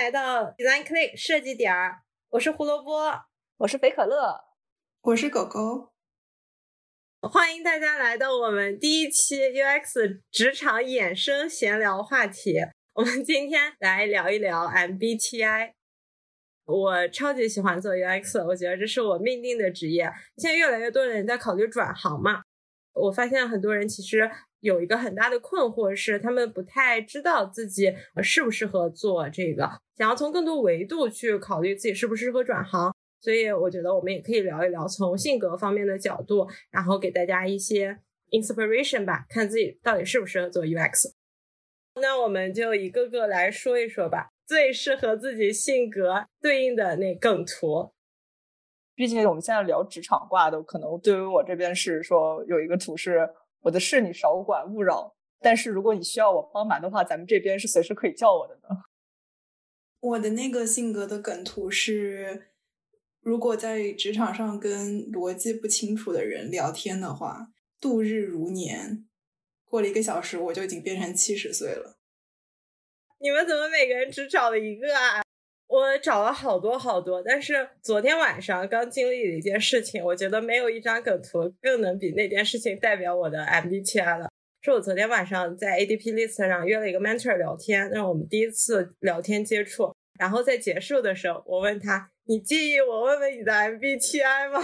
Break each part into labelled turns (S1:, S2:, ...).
S1: 来到 Design Click 设计点儿，我是胡萝卜，
S2: 我是肥可乐，
S3: 我是狗狗。
S1: 欢迎大家来到我们第一期 UX 职场衍生闲聊话题。我们今天来聊一聊 MBTI。我超级喜欢做 UX，我觉得这是我命定的职业。现在越来越多的人在考虑转行嘛，我发现很多人其实。有一个很大的困惑是，他们不太知道自己适不适合做这个，想要从更多维度去考虑自己适不适合转行。所以我觉得我们也可以聊一聊从性格方面的角度，然后给大家一些 inspiration 吧，看自己到底适不适合做 UX。那我们就一个个来说一说吧，最适合自己性格对应的那梗图。
S2: 毕竟我们现在聊职场挂的，可能对于我这边是说有一个图是。我的事你少管勿扰，但是如果你需要我帮忙的话，咱们这边是随时可以叫我的呢。
S3: 我的那个性格的梗图是，如果在职场上跟逻辑不清楚的人聊天的话，度日如年，过了一个小时我就已经变成七十岁了。
S1: 你们怎么每个人只找了一个啊？我找了好多好多，但是昨天晚上刚经历了一件事情，我觉得没有一张梗图更能比那件事情代表我的 MBTI 了。是我昨天晚上在 ADP List 上约了一个 mentor 聊天，那是我们第一次聊天接触。然后在结束的时候，我问他：“你介意我问问你的 MBTI 吗？”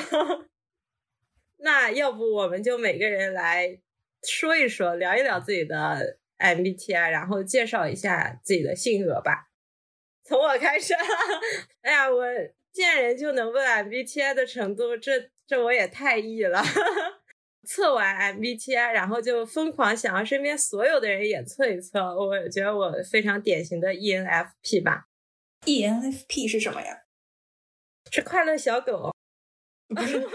S1: 那要不我们就每个人来说一说，聊一聊自己的 MBTI，然后介绍一下自己的性格吧。从我开始，哎呀，我见人就能问 MBTI 的程度，这这我也太 E 了。测完 MBTI，然后就疯狂想要身边所有的人也测一测。我觉得我非常典型的 ENFP 吧。
S3: ENFP 是什么呀？
S1: 是快乐小狗。
S3: 不是。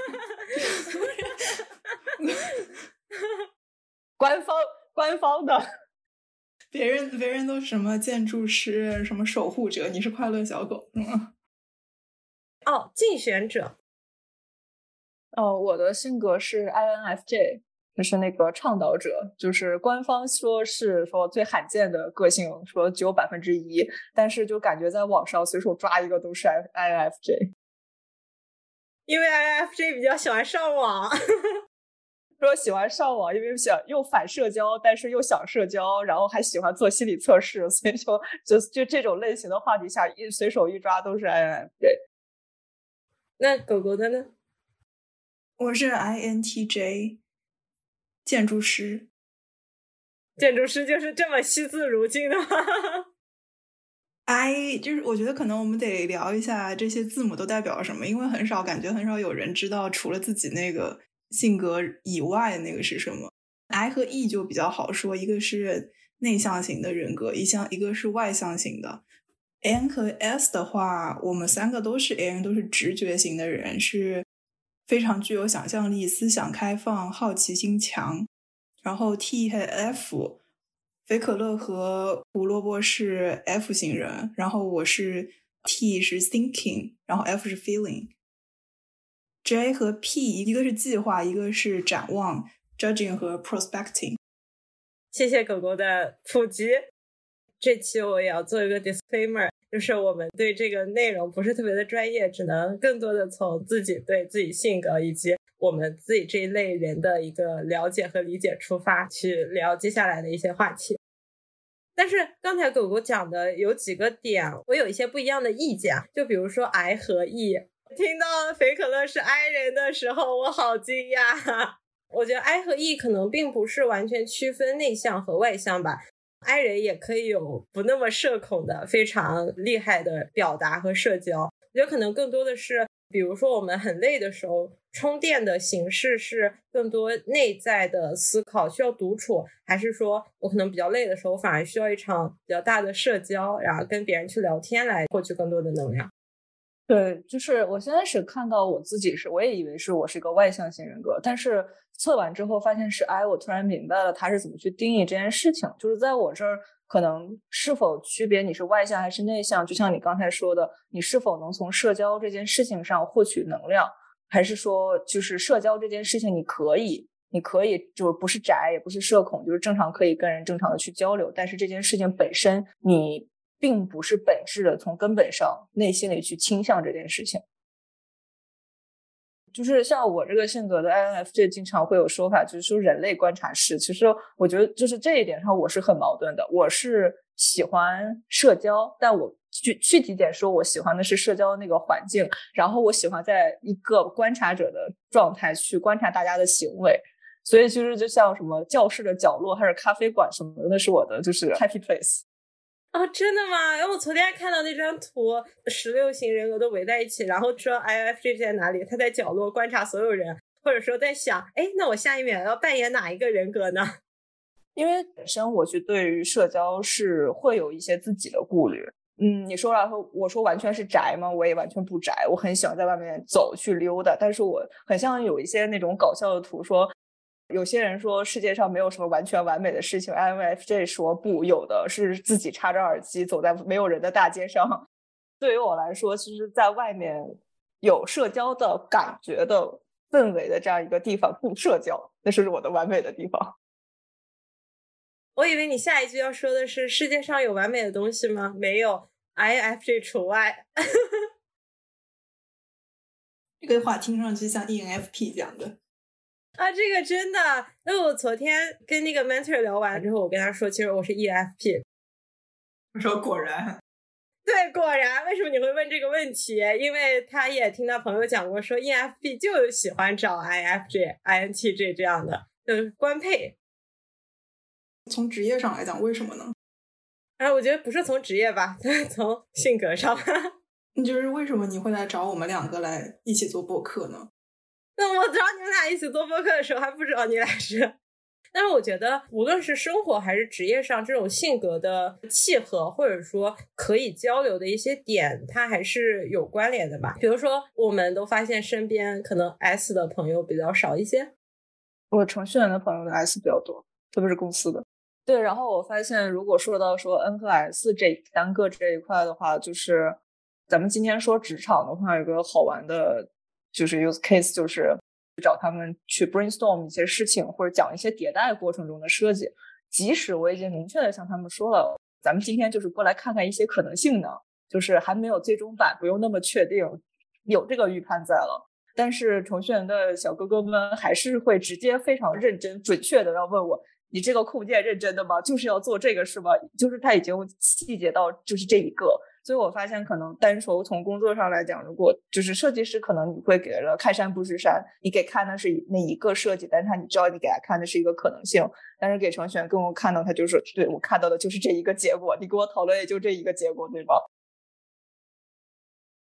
S2: 官方官方的。
S3: 别人别人都什么建筑师，什么守护者，你是快乐小狗是吗？
S1: 哦，竞选者。
S2: 哦，我的性格是 INFJ，就是那个倡导者，就是官方说是说最罕见的个性，说只有百分之一，但是就感觉在网上随手抓一个都是 INFJ，
S1: 因为 INFJ 比较喜欢上网。
S2: 说喜欢上网，因为想又反社交，但是又想社交，然后还喜欢做心理测试，所以就就就这种类型的话题下，一随手一抓都是 INFJ。
S1: 那狗狗的呢？
S3: 我是 INTJ，建筑师。
S1: 建筑师就是这么惜字如金的吗？
S3: I 就是我觉得可能我们得聊一下这些字母都代表什么，因为很少感觉很少有人知道，除了自己那个。性格以外的那个是什么？I 和 E 就比较好说，一个是内向型的人格，一向一个是外向型的。N 和 S 的话，我们三个都是 N，都是直觉型的人，是非常具有想象力、思想开放、好奇心强。然后 T 和 F，肥可乐和胡萝卜是 F 型人，然后我是 T 是 thinking，然后 F 是 feeling。J 和 P 一个是计划，一个是展望，judging 和 prospecting。
S1: 谢谢狗狗的普及。这期我也要做一个 disclaimer，就是我们对这个内容不是特别的专业，只能更多的从自己对自己性格以及我们自己这一类人的一个了解和理解出发，去聊接下来的一些话题。但是刚才狗狗讲的有几个点，我有一些不一样的意见，就比如说 I 和 E。听到肥可乐是 I 人的时候，我好惊讶。我觉得 I 和 E 可能并不是完全区分内向和外向吧，I 人也可以有不那么社恐的非常厉害的表达和社交。我觉得可能更多的是，比如说我们很累的时候，充电的形式是更多内在的思考，需要独处，还是说我可能比较累的时候，反而需要一场比较大的社交，然后跟别人去聊天来获取更多的能量。
S2: 对，就是我先开始看到我自己是，我也以为是我是一个外向型人格，但是测完之后发现是 I，我突然明白了他是怎么去定义这件事情。就是在我这儿，可能是否区别你是外向还是内向，就像你刚才说的，你是否能从社交这件事情上获取能量，还是说就是社交这件事情你可以，你可以就是不是宅也不是社恐，就是正常可以跟人正常的去交流，但是这件事情本身你。并不是本质的从根本上内心里去倾向这件事情。就是像我这个性格的 INFJ，经常会有说法，就是说人类观察师。其实我觉得就是这一点上，我是很矛盾的。我是喜欢社交，但我具具体点说，我喜欢的是社交那个环境。然后我喜欢在一个观察者的状态去观察大家的行为。所以其实就像什么教室的角落，还是咖啡馆什么的，那是我的就是 happy place。
S1: 啊，真的吗？因为我昨天还看到那张图，十六型人格都围在一起，然后说 INFJ 在哪里？他在角落观察所有人，或者说在想，哎，那我下一秒要扮演哪一个人格呢？
S2: 因为本身我去对于社交是会有一些自己的顾虑。嗯，你说了说，我说完全是宅吗？我也完全不宅，我很喜欢在外面走去溜达，但是我很像有一些那种搞笑的图说。有些人说世界上没有什么完全完美的事情，INFJ 说不，有的是自己插着耳机走在没有人的大街上。对于我来说，其实在外面有社交的感觉的氛围的这样一个地方不社交，那是我的完美的地方。
S1: 我以为你下一句要说的是世界上有完美的东西吗？没有，INFJ 除外。
S3: 这个话听上去像 ENFP 讲的。
S1: 啊，这个真的，因为我昨天跟那个 mentor 聊完之后，我跟他说，其实我是 EFP。
S3: 他说果然，
S1: 对，果然。为什么你会问这个问题？因为他也听到朋友讲过，说 EFP 就喜欢找 IFJ、INTJ 这样的，就是官配。
S3: 从职业上来讲，为什么呢？
S1: 哎，我觉得不是从职业吧，从性格上。
S3: 就是为什么你会来找我们两个来一起做播客呢？
S1: 那我找你们俩一起做播客的时候，还不知道你俩是。但是我觉得，无论是生活还是职业上，这种性格的契合，或者说可以交流的一些点，它还是有关联的吧。比如说，我们都发现身边可能 S 的朋友比较少一些。
S2: 我程序员的朋友的 S 比较多，特别是公司的。对，然后我发现，如果说到说 N 和 S 这单个这一块的话，就是咱们今天说职场的话，有个好玩的。就是 use case，就是找他们去 brainstorm 一些事情，或者讲一些迭代过程中的设计。即使我已经明确的向他们说了，咱们今天就是过来看看一些可能性的，就是还没有最终版，不用那么确定，有这个预判在了。但是程序员的小哥哥们还是会直接非常认真、准确的要问我：“你这个控件认真的吗？就是要做这个是吗？”就是他已经细节到就是这一个。所以我发现，可能单说从工作上来讲，如果就是设计师，可能你会给了看山不是山，你给看的是那一个设计，但是他你知道你给他看的是一个可能性，但是给程序员跟我看到他就是对我看到的就是这一个结果，你给我讨论也就这一个结果，对吧？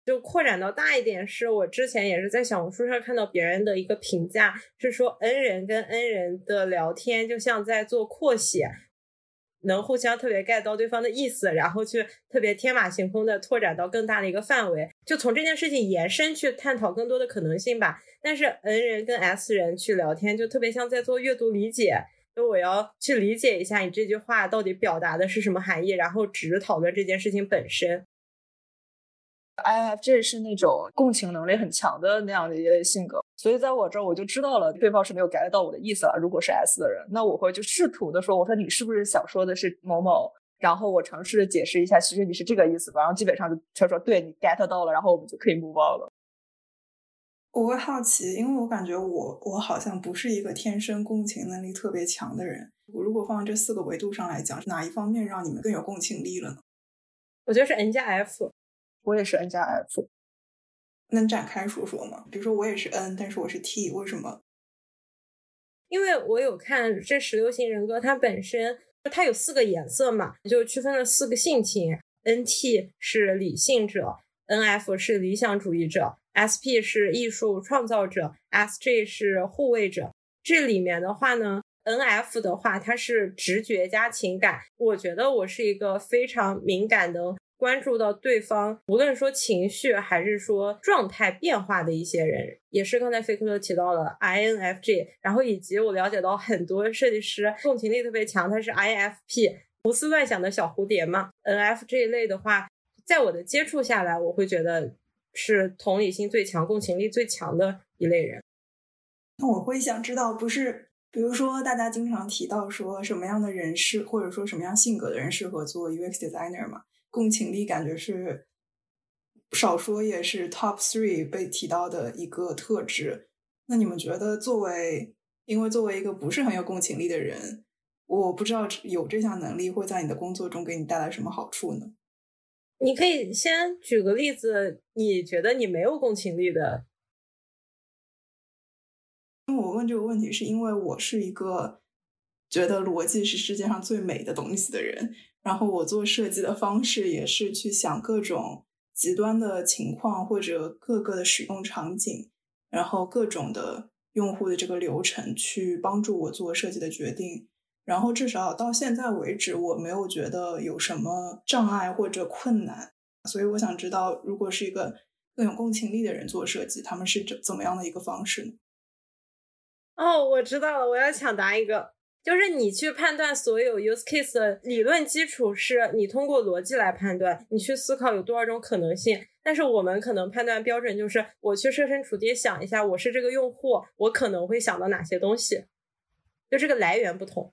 S1: 就扩展到大一点，是我之前也是在小红书上看到别人的一个评价，是说 N 人跟 N 人的聊天就像在做扩写。能互相特别 get 到对方的意思，然后去特别天马行空的拓展到更大的一个范围，就从这件事情延伸去探讨更多的可能性吧。但是 N 人跟 S 人去聊天，就特别像在做阅读理解，就我要去理解一下你这句话到底表达的是什么含义，然后只讨论这件事情本身。
S2: INFJ 是那种共情能力很强的那样的一类性格，所以在我这儿我就知道了对方是没有 get 到我的意思了。如果是 S 的人，那我会就试图的说，我说你是不是想说的是某某？然后我尝试的解释一下，其实你是这个意思吧。然后基本上就他说对你 get 到了，然后我们就可以 move on 了。
S3: 我会好奇，因为我感觉我我好像不是一个天生共情能力特别强的人。我如果放这四个维度上来讲，哪一方面让你们更有共情力了呢？
S1: 我觉得是 N 加 F。
S2: 我也是 N 加 F，
S3: 能展开说说吗？比如说我也是 N，但是我是 T，为什么？
S1: 因为我有看这十六型人格，它本身它有四个颜色嘛，就区分了四个性情。NT 是理性者，NF 是理想主义者，SP 是艺术创造者，SJ 是护卫者。这里面的话呢，NF 的话它是直觉加情感。我觉得我是一个非常敏感的。关注到对方，无论说情绪还是说状态变化的一些人，也是刚才飞科特提到了 INFJ，然后以及我了解到很多设计师共情力特别强，他是 INFP，胡思乱想的小蝴蝶嘛。NF 这一类的话，在我的接触下来，我会觉得是同理心最强、共情力最强的一类人。
S3: 那我会想知道，不是，比如说大家经常提到说什么样的人适，或者说什么样性格的人适合做 UX designer 吗？共情力感觉是少说也是 top three 被提到的一个特质。那你们觉得，作为因为作为一个不是很有共情力的人，我不知道有这项能力会在你的工作中给你带来什么好处呢？
S1: 你可以先举个例子，你觉得你没有共情力的。
S3: 因为我问这个问题，是因为我是一个觉得逻辑是世界上最美的东西的人，然后我做设计的方式也是去想各种极端的情况或者各个的使用场景，然后各种的用户的这个流程去帮助我做设计的决定。然后至少到现在为止，我没有觉得有什么障碍或者困难。所以我想知道，如果是一个更有共情力的人做设计，他们是怎怎么样的一个方式呢？
S1: 哦，我知道了，我要抢答一个，就是你去判断所有 use case 的理论基础是你通过逻辑来判断，你去思考有多少种可能性。但是我们可能判断标准就是我去设身处地想一下，我是这个用户，我可能会想到哪些东西，就这个来源不同。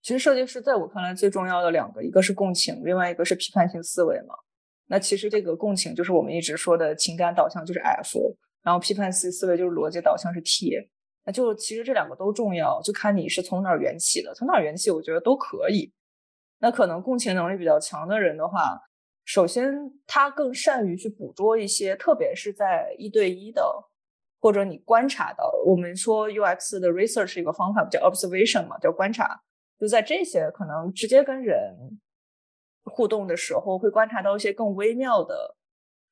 S2: 其实设计师在我看来最重要的两个，一个是共情，另外一个是批判性思维嘛。那其实这个共情就是我们一直说的情感导向，就是 F，然后批判性思维就是逻辑导向是 T。那就其实这两个都重要，就看你是从哪儿缘起的，从哪儿缘起，我觉得都可以。那可能共情能力比较强的人的话，首先他更善于去捕捉一些，特别是在一对一的，或者你观察到，我们说 UX 的 research 是一个方法，叫 observation 嘛，叫观察。就在这些可能直接跟人互动的时候，会观察到一些更微妙的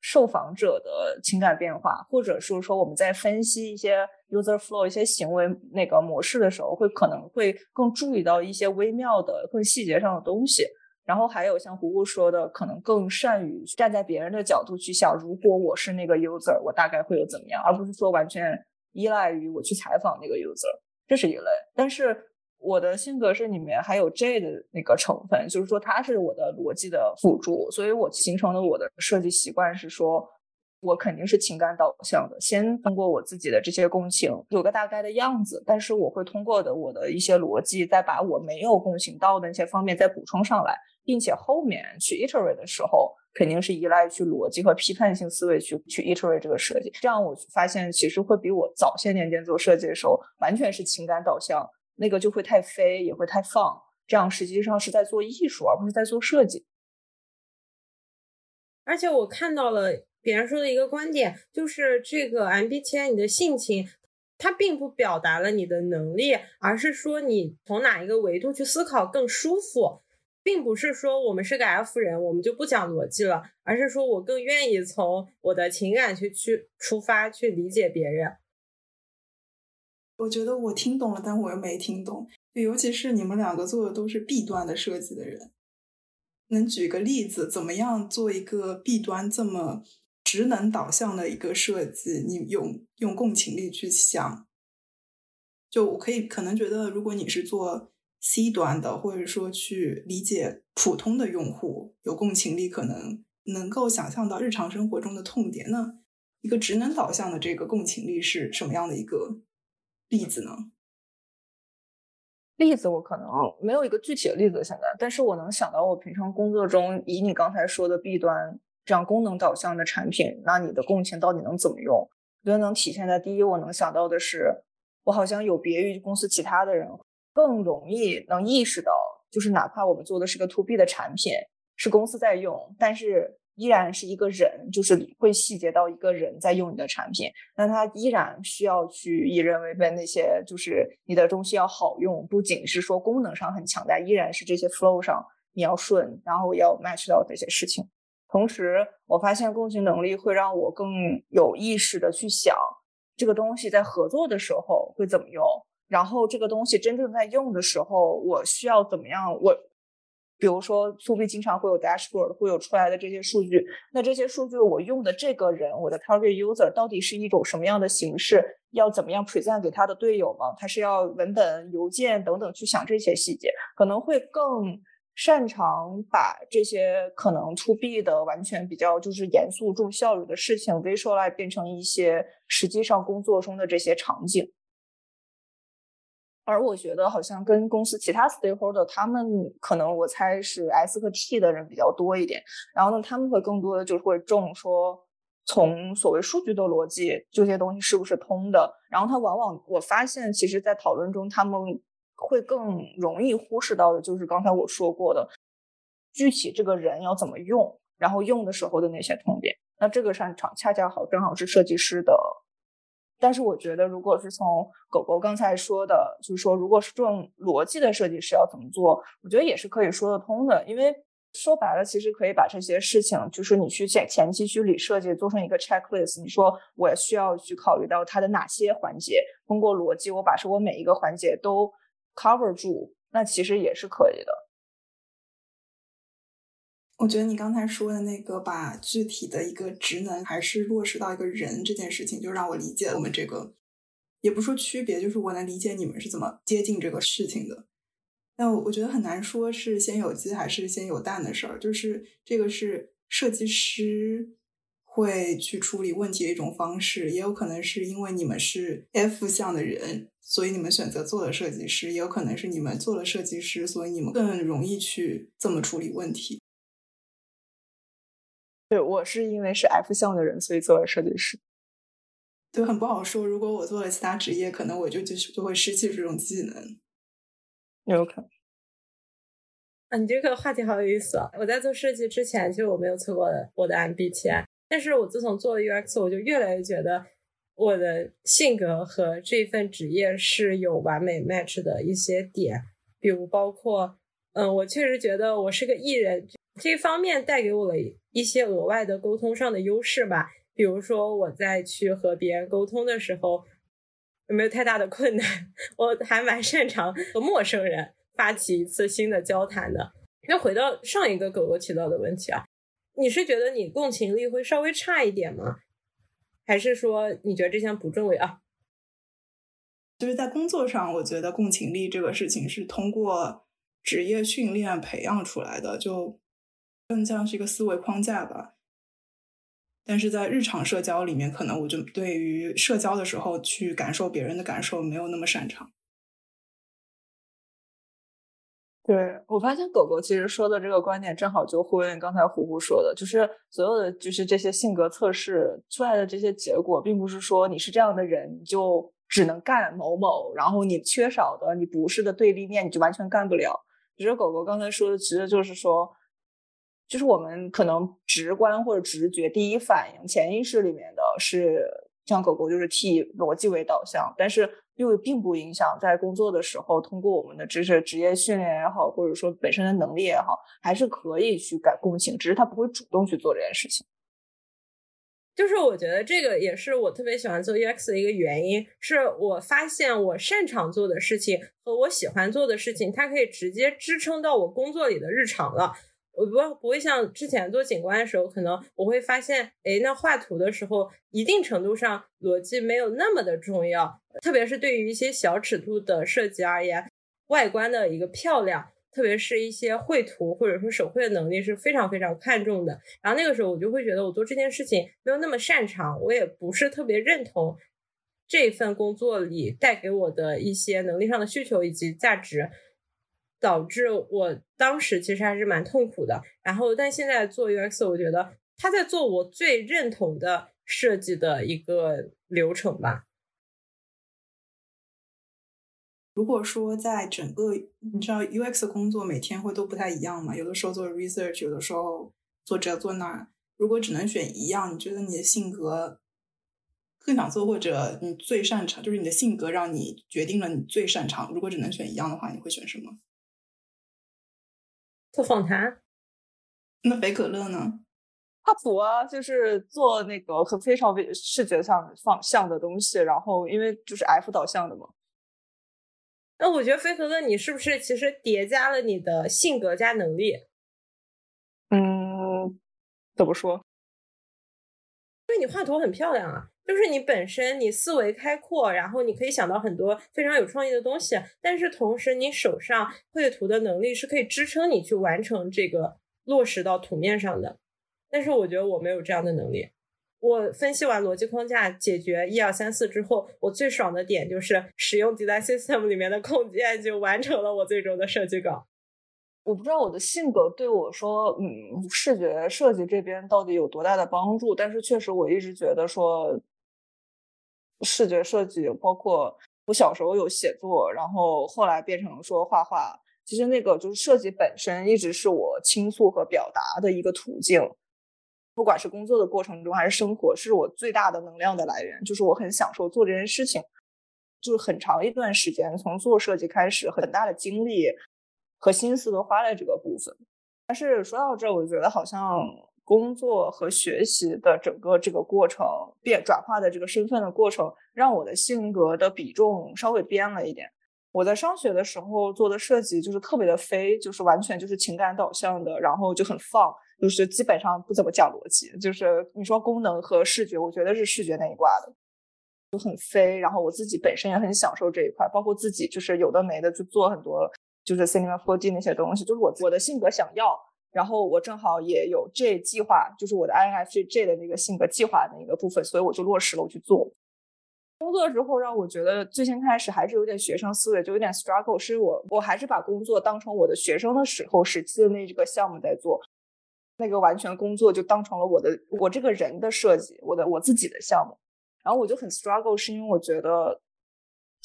S2: 受访者的情感变化，或者是说我们在分析一些 user flow 一些行为那个模式的时候，会可能会更注意到一些微妙的、更细节上的东西。然后还有像胡胡说的，可能更善于站在别人的角度去想，如果我是那个 user，我大概会有怎么样，而不是说完全依赖于我去采访那个 user，这是一类。但是。我的性格是里面还有 J 的那个成分，就是说它是我的逻辑的辅助，所以我形成了我的设计习惯是说，我肯定是情感导向的，先通过我自己的这些共情有个大概的样子，但是我会通过的我的一些逻辑，再把我没有共情到的那些方面再补充上来，并且后面去 iterate 的时候，肯定是依赖去逻辑和批判性思维去去 iterate 这个设计，这样我发现其实会比我早些年间做设计的时候完全是情感导向。那个就会太飞，也会太放，这样实际上是在做艺术，而不是在做设计。
S1: 而且我看到了别人说的一个观点，就是这个 MBTI 你的性情，它并不表达了你的能力，而是说你从哪一个维度去思考更舒服，并不是说我们是个 F 人，我们就不讲逻辑了，而是说我更愿意从我的情感去去出发，去理解别人。
S3: 我觉得我听懂了，但我又没听懂。尤其是你们两个做的都是 B 端的设计的人，能举个例子，怎么样做一个 B 端这么职能导向的一个设计？你用用共情力去想，就我可以可能觉得，如果你是做 C 端的，或者说去理解普通的用户，有共情力，可能能够想象到日常生活中的痛点。那一个职能导向的这个共情力是什么样的一个？例子呢？
S2: 例子我可能没有一个具体的例子现在，但是我能想到我平常工作中，以你刚才说的弊端这样功能导向的产品，那你的共情到底能怎么用？我觉得能体现在第一，我能想到的是，我好像有别于公司其他的人，更容易能意识到，就是哪怕我们做的是个 To B 的产品，是公司在用，但是。依然是一个人，就是会细节到一个人在用你的产品，那他依然需要去以人为本，那些就是你的东西要好用，不仅是说功能上很强大，依然是这些 flow 上你要顺，然后要 match 到这些事情。同时，我发现共情能力会让我更有意识的去想这个东西在合作的时候会怎么用，然后这个东西真正在用的时候，我需要怎么样我。比如说，to B 经常会有 dashboard，会有出来的这些数据。那这些数据我用的这个人，我的 target user 到底是一种什么样的形式？要怎么样 present 给他的队友吗？他是要文本、邮件等等去想这些细节，可能会更擅长把这些可能 to B 的完全比较就是严肃重效率的事情 visualize 变成一些实际上工作中的这些场景。而我觉得好像跟公司其他 stakeholder，他们可能我猜是 S 和 T 的人比较多一点，然后呢，他们会更多的就是会重说从所谓数据的逻辑，这些东西是不是通的，然后他往往我发现，其实在讨论中，他们会更容易忽视到的就是刚才我说过的，具体这个人要怎么用，然后用的时候的那些痛点，那这个擅长恰恰好正好是设计师的。但是我觉得，如果是从狗狗刚才说的，就是说，如果是这种逻辑的设计师要怎么做，我觉得也是可以说得通的。因为说白了，其实可以把这些事情，就是你去前前期去理设计，做成一个 checklist。你说我需要去考虑到它的哪些环节，通过逻辑，我把说我每一个环节都 cover 住，那其实也是可以的。
S3: 我觉得你刚才说的那个，把具体的一个职能还是落实到一个人这件事情，就让我理解我们这个，也不说区别，就是我能理解你们是怎么接近这个事情的。但我觉得很难说是先有鸡还是先有蛋的事儿，就是这个是设计师会去处理问题的一种方式，也有可能是因为你们是 F 项的人，所以你们选择做了设计师，也有可能是你们做了设计师，所以你们更容易去这么处理问题。
S2: 对我是因为是 F 项的人，所以做了设计师。
S3: 对，很不好说。如果我做了其他职业，可能我就就就会失去这种技能。
S2: 有可能。
S1: 啊，你这个话题好有意思啊！我在做设计之前，其实我没有测过我的 MBTI，但是我自从做了 UX，我就越来越觉得我的性格和这份职业是有完美 match 的一些点，比如包括，嗯，我确实觉得我是个艺人。这方面带给我了一些额外的沟通上的优势吧，比如说我在去和别人沟通的时候，有没有太大的困难？我还蛮擅长和陌生人发起一次新的交谈的。那回到上一个狗狗提到的问题啊，你是觉得你共情力会稍微差一点吗？还是说你觉得这项不重要？
S3: 就是在工作上，我觉得共情力这个事情是通过职业训练培养出来的，就。更像是一个思维框架吧，但是在日常社交里面，可能我就对于社交的时候去感受别人的感受没有那么擅长。
S2: 对我发现狗狗其实说的这个观点正好就呼应刚才虎虎说的，就是所有的就是这些性格测试出来的这些结果，并不是说你是这样的人你就只能干某某，然后你缺少的你不是的对立面你就完全干不了。其实狗狗刚才说的其实就是说。就是我们可能直观或者直觉第一反应、潜意识里面的是像狗狗，就是替逻辑为导向，但是又并不影响在工作的时候，通过我们的知识、职业训练也好，或者说本身的能力也好，还是可以去改共情，只是他不会主动去做这件事情。
S1: 就是我觉得这个也是我特别喜欢做 UX 的一个原因，是我发现我擅长做的事情和我喜欢做的事情，它可以直接支撑到我工作里的日常了。我不不会像之前做景观的时候，可能我会发现，哎，那画图的时候，一定程度上逻辑没有那么的重要，特别是对于一些小尺度的设计而言，外观的一个漂亮，特别是一些绘图或者说手绘的能力是非常非常看重的。然后那个时候我就会觉得，我做这件事情没有那么擅长，我也不是特别认同这份工作里带给我的一些能力上的需求以及价值。导致我当时其实还是蛮痛苦的，然后但现在做 UX，我觉得他在做我最认同的设计的一个流程吧。
S3: 如果说在整个你知道 UX 工作每天会都不太一样嘛，有的时候做 research，有的时候做这做那。如果只能选一样，你觉得你的性格更想做，或者你最擅长，就是你的性格让你决定了你最擅长。如果只能选一样的话，你会选什么？
S1: 做访谈，
S3: 那北可乐呢？
S2: 靠谱啊，就是做那个很非常视觉上方向的东西，然后因为就是 F 导向的嘛。
S1: 那我觉得飞可乐，你是不是其实叠加了你的性格加能力？
S2: 嗯，怎么说？
S1: 你画图很漂亮啊。就是你本身你思维开阔，然后你可以想到很多非常有创意的东西，但是同时你手上绘图的能力是可以支撑你去完成这个落实到图面上的。但是我觉得我没有这样的能力，我分析完逻辑框架，解决一二三四之后，我最爽的点就是使用 Design System 里面的控件，就完成了我最终的设计稿。
S2: 我不知道我的性格对我说，嗯，视觉设计这边到底有多大的帮助，但是确实我一直觉得说，视觉设计包括我小时候有写作，然后后来变成说画画，其实那个就是设计本身一直是我倾诉和表达的一个途径。不管是工作的过程中还是生活，是我最大的能量的来源。就是我很享受做这件事情，就是很长一段时间，从做设计开始，很大的精力和心思都花在这个部分。但是说到这，我觉得好像工作和学习的整个这个过程变转化的这个身份的过程，让我的性格的比重稍微变了一点。我在上学的时候做的设计就是特别的飞，就是完全就是情感导向的，然后就很放。就是基本上不怎么讲逻辑，就是你说功能和视觉，我觉得是视觉那一挂的，就很飞。然后我自己本身也很享受这一块，包括自己就是有的没的就做很多，就是 Cinema 4D 那些东西，就是我我的性格想要。然后我正好也有这计划，就是我的 INFJ 的那个性格计划那个部分，所以我就落实了，我去做。工作之后让我觉得最先开始还是有点学生思维，就有点 struggle，是我我还是把工作当成我的学生的时候时期的那这个项目在做。那个完全工作就当成了我的我这个人的设计，我的我自己的项目，然后我就很 struggle，是因为我觉得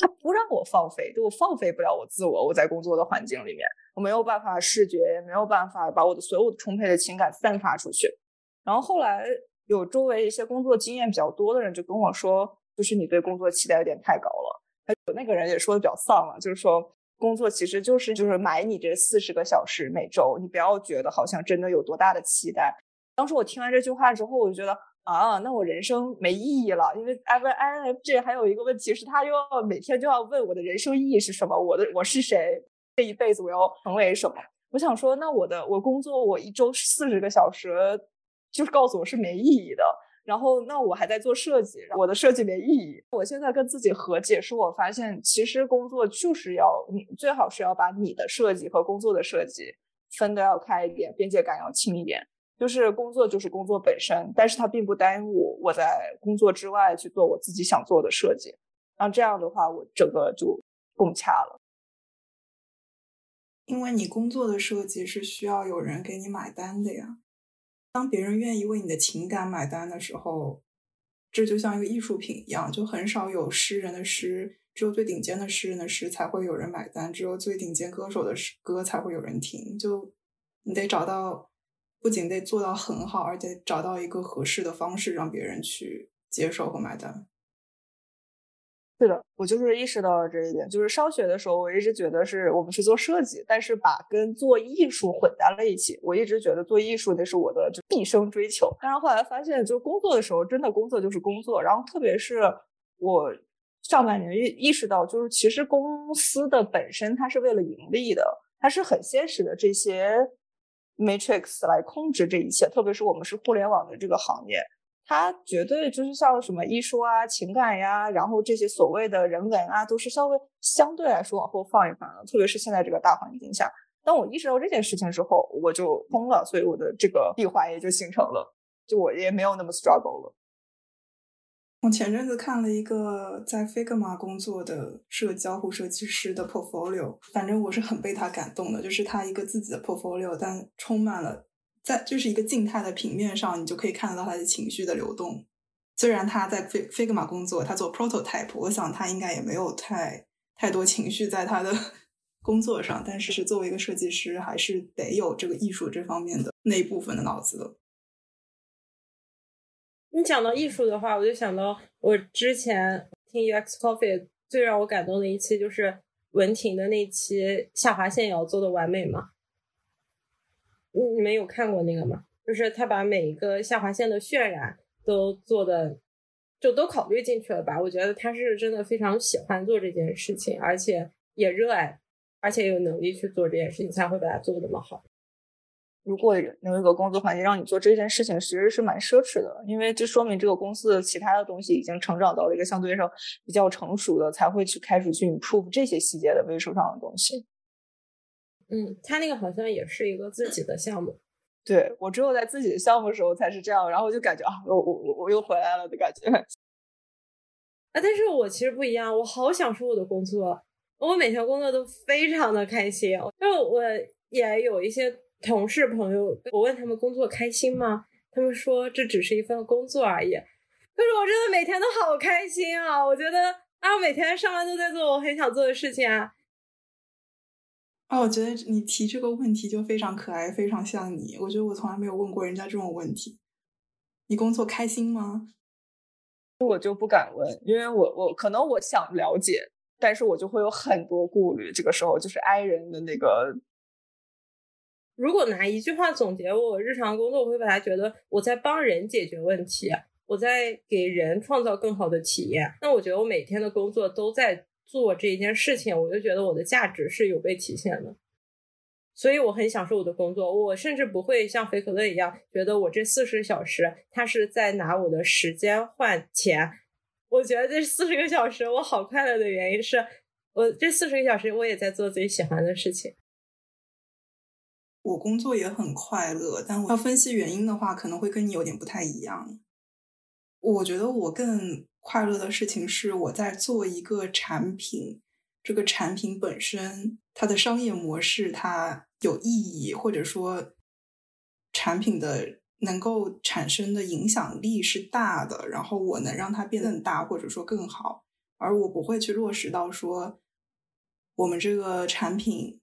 S2: 他不让我放飞，就我放飞不了我自我，我在工作的环境里面，我没有办法视觉，也没有办法把我的所有充沛的情感散发出去。然后后来有周围一些工作经验比较多的人就跟我说，就是你对工作期待有点太高了。还有那个人也说的比较丧了，就是说。工作其实就是就是买你这四十个小时每周，你不要觉得好像真的有多大的期待。当时我听完这句话之后，我就觉得啊，那我人生没意义了。因为 I N I N F J 还有一个问题是，他又要每天就要问我的人生意义是什么，我的我是谁，这一辈子我要成为什么。我想说，那我的我工作我一周四十个小时，就是告诉我是没意义的。然后，那我还在做设计，我的设计没意义。我现在跟自己和解，是我发现，其实工作就是要你最好是要把你的设计和工作的设计分得要开一点，边界感要轻一点。就是工作就是工作本身，但是它并不耽误我在工作之外去做我自己想做的设计。那这样的话，我整个就共洽了。
S3: 因为你工作的设计是需要有人给你买单的呀。当别人愿意为你的情感买单的时候，这就像一个艺术品一样，就很少有诗人的诗，只有最顶尖的诗人的诗才会有人买单，只有最顶尖歌手的歌才会有人听。就你得找到，不仅得做到很好，而且找到一个合适的方式，让别人去接受和买单。
S2: 是的，我就是意识到了这一点。就是上学的时候，我一直觉得是我们是做设计，但是把跟做艺术混在了一起。我一直觉得做艺术那是我的就毕生追求。但是后来发现，就工作的时候，真的工作就是工作。然后特别是我上半年意意识到，就是其实公司的本身它是为了盈利的，它是很现实的这些 matrix 来控制这一切。特别是我们是互联网的这个行业。它绝对就是像什么艺术啊、情感呀，然后这些所谓的人文啊，都是稍微相对来说往后放一放的。特别是现在这个大环境下，当我意识到这件事情之后，我就通了，所以我的这个闭环也就形成了，就我也没有那么 struggle 了。
S3: 我前阵子看了一个在 Figma 工作的社交互设计师的 portfolio，反正我是很被他感动的，就是他一个自己的 portfolio，但充满了。在就是一个静态的平面上，你就可以看得到他的情绪的流动。虽然他在 Figma 工作，他做 prototype，我想他应该也没有太太多情绪在他的 工作上。但是，是作为一个设计师，还是得有这个艺术这方面的那一部分的脑子的。
S1: 你讲到艺术的话，我就想到我之前听 UX Coffee 最让我感动的一期，就是文婷的那期下划线也要做的完美嘛。你你们有看过那个吗？就是他把每一个下划线的渲染都做的，就都考虑进去了吧？我觉得他是真的非常喜欢做这件事情，而且也热爱，而且有能力去做这件事情，才会把它做的那么好。
S2: 如果能有一个工作环境让你做这件事情，其实是蛮奢侈的，因为这说明这个公司的其他的东西已经成长到了一个相对上比较成熟的，才会去开始去 improve 这些细节的维数上的东西。
S1: 嗯，他那个好像也是一个自己的项目。
S2: 对我只有在自己的项目的时候才是这样，然后我就感觉啊，我我我我又回来了的感觉。
S1: 啊，但是我其实不一样，我好享受我的工作，我每天工作都非常的开心。就我也有一些同事朋友，我问他们工作开心吗？他们说这只是一份工作而已。可是我真的每天都好开心啊！我觉得啊，每天上班都在做我很想做的事情啊。
S3: 啊，我觉得你提这个问题就非常可爱，非常像你。我觉得我从来没有问过人家这种问题。你工作开心吗？
S2: 我就不敢问，因为我我可能我想了解，但是我就会有很多顾虑。这个时候就是 I 人的那个。
S1: 如果拿一句话总结我日常工作，我会把它觉得我在帮人解决问题，我在给人创造更好的体验。那我觉得我每天的工作都在做这一件事情，我就觉得我的价值是有被体现的。所以我很享受我的工作，我甚至不会像肥可乐一样觉得我这四十小时他是在拿我的时间换钱。我觉得这四十个小时我好快乐的原因是我这四十个小时我也在做自己喜欢的事情。
S3: 我工作也很快乐，但我要分析原因的话，可能会跟你有点不太一样。我觉得我更快乐的事情是我在做一个产品，这个产品本身它的商业模式它。有意义，或者说产品的能够产生的影响力是大的，然后我能让它变得更大，或者说更好，而我不会去落实到说我们这个产品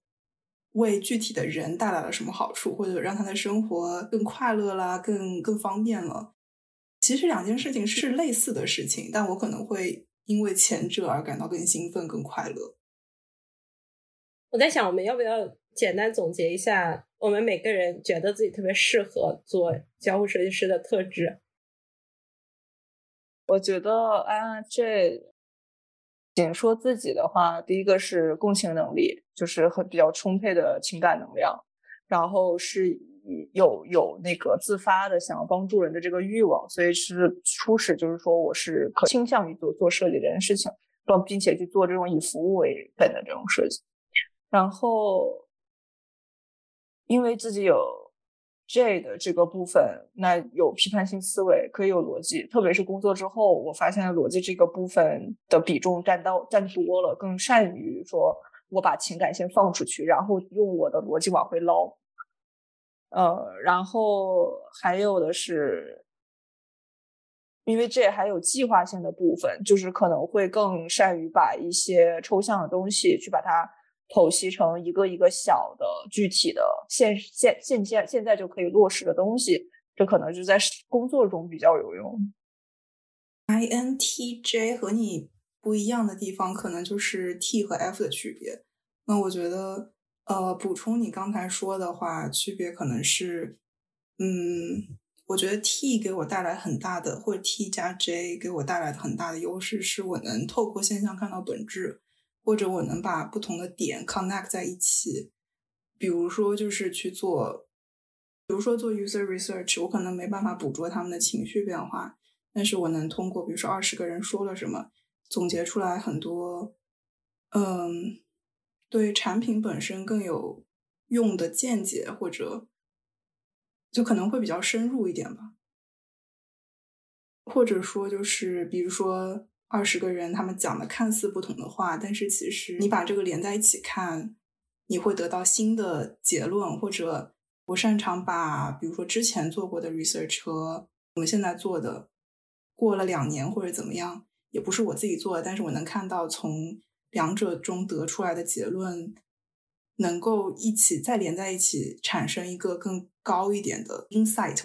S3: 为具体的人带来了什么好处，或者让他的生活更快乐啦，更更方便了。其实两件事情是类似的事情，但我可能会因为前者而感到更兴奋、更快乐。
S1: 我在想，我们要不要？简单总结一下，我们每个人觉得自己特别适合做交互设计师的特质。
S2: 我觉得 I J，仅说自己的话，第一个是共情能力，就是很比较充沛的情感能量，然后是有有那个自发的想要帮助人的这个欲望，所以是初始就是说我是可倾向于做做设计这件事情，并且去做这种以服务为本的这种设计，然后。因为自己有 J 的这个部分，那有批判性思维，可以有逻辑。特别是工作之后，我发现逻辑这个部分的比重占到占多了，更善于说我把情感先放出去，然后用我的逻辑往回捞。呃，然后还有的是，因为这还有计划性的部分，就是可能会更善于把一些抽象的东西去把它。剖析成一个一个小的具体的现现现现现在就可以落实的东西，这可能就在工作中比较有用。
S3: INTJ 和你不一样的地方，可能就是 T 和 F 的区别。那我觉得，呃，补充你刚才说的话，区别可能是，嗯，我觉得 T 给我带来很大的，或者 T 加 J 给我带来的很大的优势，是我能透过现象看到本质。或者我能把不同的点 connect 在一起，比如说就是去做，比如说做 user research，我可能没办法捕捉他们的情绪变化，但是我能通过比如说二十个人说了什么，总结出来很多，嗯，对产品本身更有用的见解，或者就可能会比较深入一点吧，或者说就是比如说。二十个人，他们讲的看似不同的话，但是其实你把这个连在一起看，你会得到新的结论。或者我擅长把，比如说之前做过的 research 和我们现在做的，过了两年或者怎么样，也不是我自己做的，但是我能看到从两者中得出来的结论，能够一起再连在一起，产生一个更高一点的 insight。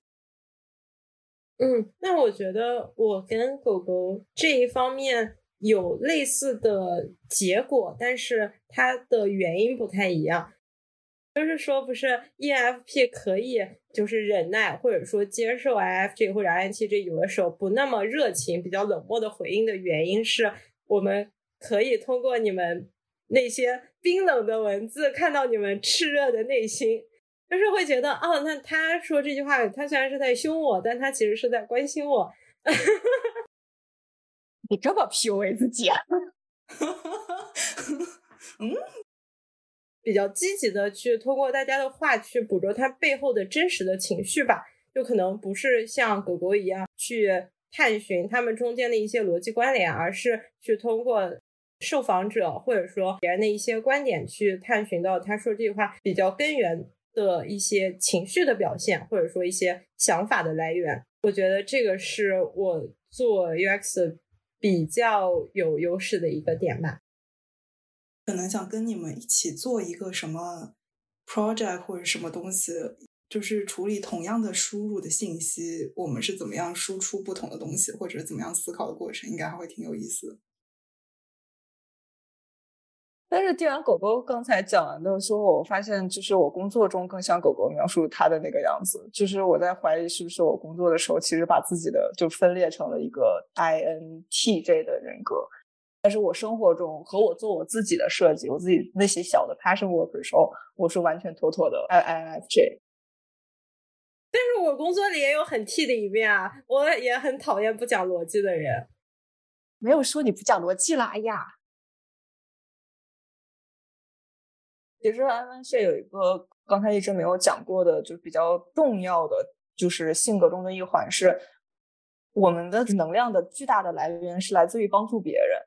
S1: 嗯，那我觉得我跟狗狗这一方面有类似的结果，但是它的原因不太一样。就是说，不是 ENFP 可以就是忍耐，或者说接受 IFJ 或者 INTJ 有的时候不那么热情、比较冷漠的回应的原因是，我们可以通过你们那些冰冷的文字看到你们炽热的内心。就是会觉得，哦，那他说这句话，他虽然是在凶我，但他其实是在关心我。
S2: 你这么 PUA 自己啊？
S3: 嗯，
S1: 比较积极的去通过大家的话去捕捉他背后的真实的情绪吧，就可能不是像狗狗一样去探寻他们中间的一些逻辑关联，而是去通过受访者或者说别人的一些观点去探寻到他说这句话比较根源的一些情绪的表现，或者说一些想法的来源。我觉得这个是我做 UX 比较有优势的一个点吧。
S3: 可能想跟你们一起做一个什么 project 或者什么东西，就是处理同样的输入的信息，我们是怎么样输出不同的东西，或者怎么样思考的过程，应该还会挺有意思。
S2: 但是听完狗狗刚才讲完的时候，我发现就是我工作中更像狗狗描述它的那个样子，就是我在怀疑是不是我工作的时候，其实把自己的就分裂成了一个 INTJ 的人格。但是我生活中和我做我自己的设计，我自己那些小的 passion work 的时候，我是完全妥妥的 INFJ。
S1: 但是我工作里也有很 T 的一面啊，我也很讨厌不讲逻辑的人。
S2: 没有说你不讲逻辑啦，哎呀。其实 INFJ 有一个刚才一直没有讲过的，就比较重要的，就是性格中的一环是，我们的能量的巨大的来源是来自于帮助别人。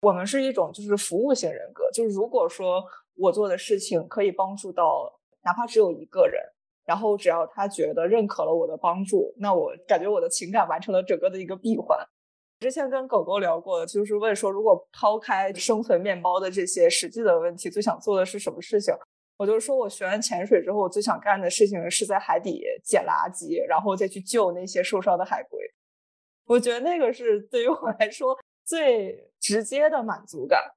S2: 我们是一种就是服务型人格，就是如果说我做的事情可以帮助到哪怕只有一个人，然后只要他觉得认可了我的帮助，那我感觉我的情感完成了整个的一个闭环。之前跟狗狗聊过，就是问说，如果抛开生存面包的这些实际的问题，最想做的是什么事情？我就说我学完潜水之后，我最想干的事情是在海底捡垃圾，然后再去救那些受伤的海龟。我觉得那个是对于我来说。最直接的满足感。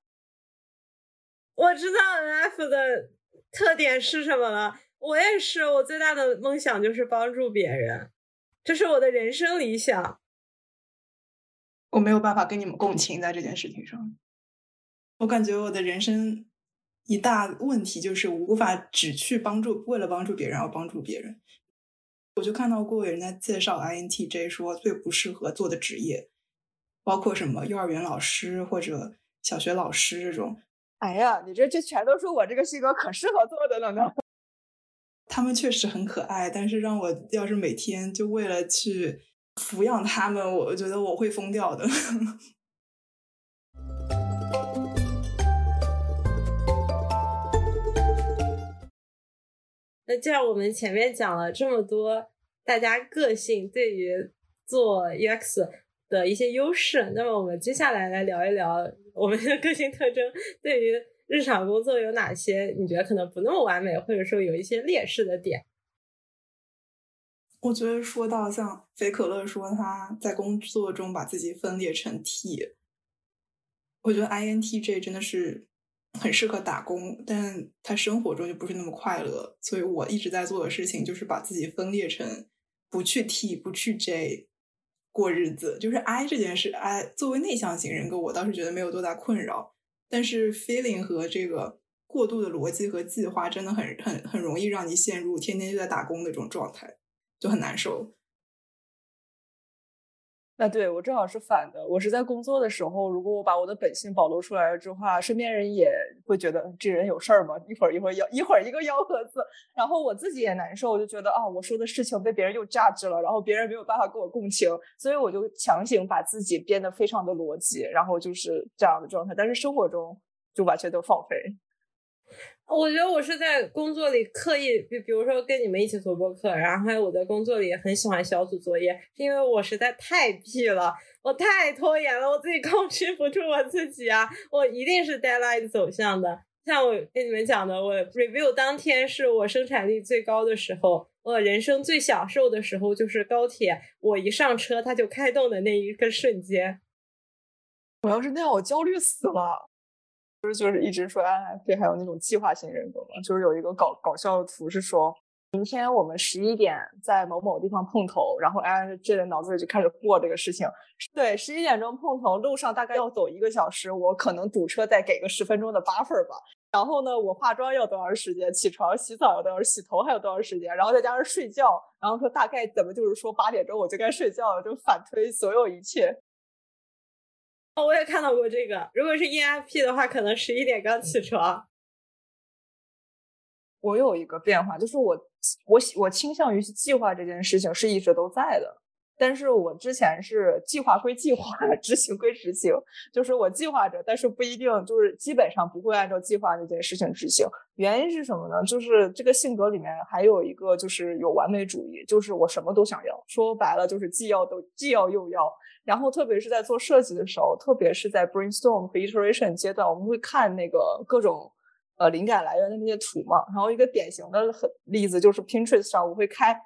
S1: 我知道 NF 的特点是什么了。我也是，我最大的梦想就是帮助别人，这是我的人生理想。
S3: 我没有办法跟你们共情在这件事情上。我感觉我的人生一大问题就是无法只去帮助，为了帮助别人而帮助别人。我就看到过人家介绍 INTJ 说最不适合做的职业。包括什么幼儿园老师或者小学老师这种，
S2: 哎呀，你这这全都是我这个性格可适合做的了呢。
S3: 他们确实很可爱，但是让我要是每天就为了去抚养他们，我觉得我会疯掉的。
S1: 那既然我们前面讲了这么多，大家个性对于做 UX。的一些优势，那么我们接下来来聊一聊我们的个性特征对于日常工作有哪些？你觉得可能不那么完美，或者说有一些劣势的点？
S3: 我觉得说到像肥可乐说他在工作中把自己分裂成 T，我觉得 INTJ 真的是很适合打工，但他生活中就不是那么快乐。所以我一直在做的事情就是把自己分裂成不去 T，不去 J。过日子就是 I 这件事，I 作为内向型人格，我倒是觉得没有多大困扰。但是 feeling 和这个过度的逻辑和计划，真的很很很容易让你陷入天天就在打工的这种状态，就很难受。
S2: 那对我正好是反的，我是在工作的时候，如果我把我的本性暴露出来了之后，身边人也会觉得这人有事儿吗？一会儿一会儿要一会儿一个幺蛾子，然后我自己也难受，我就觉得啊，我说的事情被别人又价值了，然后别人没有办法跟我共情，所以我就强行把自己变得非常的逻辑，然后就是这样的状态，但是生活中就完全都放飞。
S1: 我觉得我是在工作里刻意，比比如说跟你们一起做播客，然后还有我在工作里很喜欢小组作业，是因为我实在太屁了，我太拖延了，我自己控制不住我自己啊，我一定是 deadline 走向的。像我跟你们讲的，我 review 当天是我生产力最高的时候，我人生最享受的时候就是高铁，我一上车它就开动的那一个瞬间。
S2: 我要是那样，我焦虑死了。不是就是一直说 INFP 还有那种计划型人格嘛？就是有一个搞搞笑的图是说，明天我们十一点在某某地方碰头，然后 INFJ 的脑子里就开始过这个事情。对，十一点钟碰头，路上大概要走一个小时，我可能堵车再给个十分钟的 buffer 吧。然后呢，我化妆要多长时间？起床洗澡要多少？洗头还有多长时间？然后再加上睡觉，然后说大概怎么就是说八点钟我就该睡觉了，就反推所有一切。
S1: 哦，我也看到过这个。如果是 ENFP 的话，可能十一点刚起床。
S2: 我有一个变化，就是我我我倾向于计划这件事情是一直都在的。但是我之前是计划归计划，执行归执行，就是我计划着，但是不一定就是基本上不会按照计划那件事情执行。原因是什么呢？就是这个性格里面还有一个就是有完美主义，就是我什么都想要。说白了就是既要都既要又要。然后特别是在做设计的时候，特别是在 brainstorm 和 iteration 阶段，我们会看那个各种呃灵感来源的那些图嘛。然后一个典型的例子就是 Pinterest 上我会开。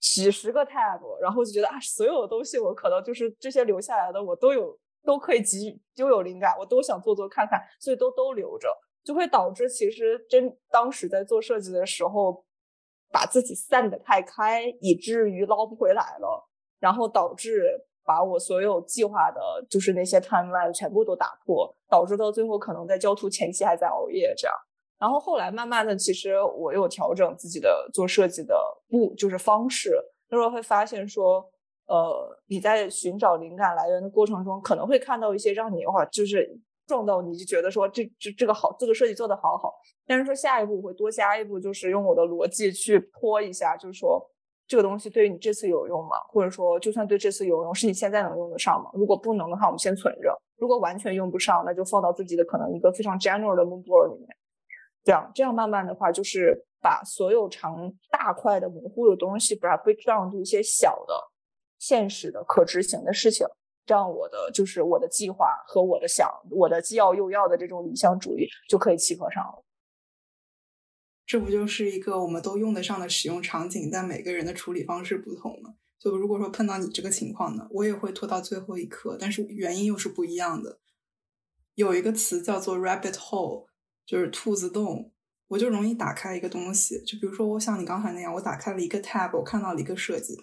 S2: 几十个 tab，然后就觉得啊，所有的东西我可能就是这些留下来的，我都有都可以集都有灵感，我都想做做看看，所以都都留着，就会导致其实真当时在做设计的时候，把自己散得太开，以至于捞不回来了，然后导致把我所有计划的，就是那些 timeline 全部都打破，导致到最后可能在交图前期还在熬夜这样。然后后来慢慢的，其实我有调整自己的做设计的步，就是方式。那时候会发现说，呃，你在寻找灵感来源的过程中，可能会看到一些让你话就是撞到你就觉得说这这这个好，这个设计做的好好。但是说下一步我会多加一步，就是用我的逻辑去拖一下，就是说这个东西对于你这次有用吗？或者说就算对这次有用，是你现在能用得上吗？如果不能的话，我们先存着。如果完全用不上，那就放到自己的可能一个非常 general 的 mood board 里面。这样，这样慢慢的话，就是把所有长大块的模糊的东西，把它 break down 一些小的、现实的、可执行的事情。这样，我的就是我的计划和我的想，我的既要又要的这种理想主义就可以契合上了。
S3: 这不就是一个我们都用得上的使用场景，但每个人的处理方式不同吗？就如果说碰到你这个情况呢，我也会拖到最后一刻，但是原因又是不一样的。有一个词叫做 rabbit hole。就是兔子洞，我就容易打开一个东西。就比如说，我像你刚才那样，我打开了一个 tab，我看到了一个设计，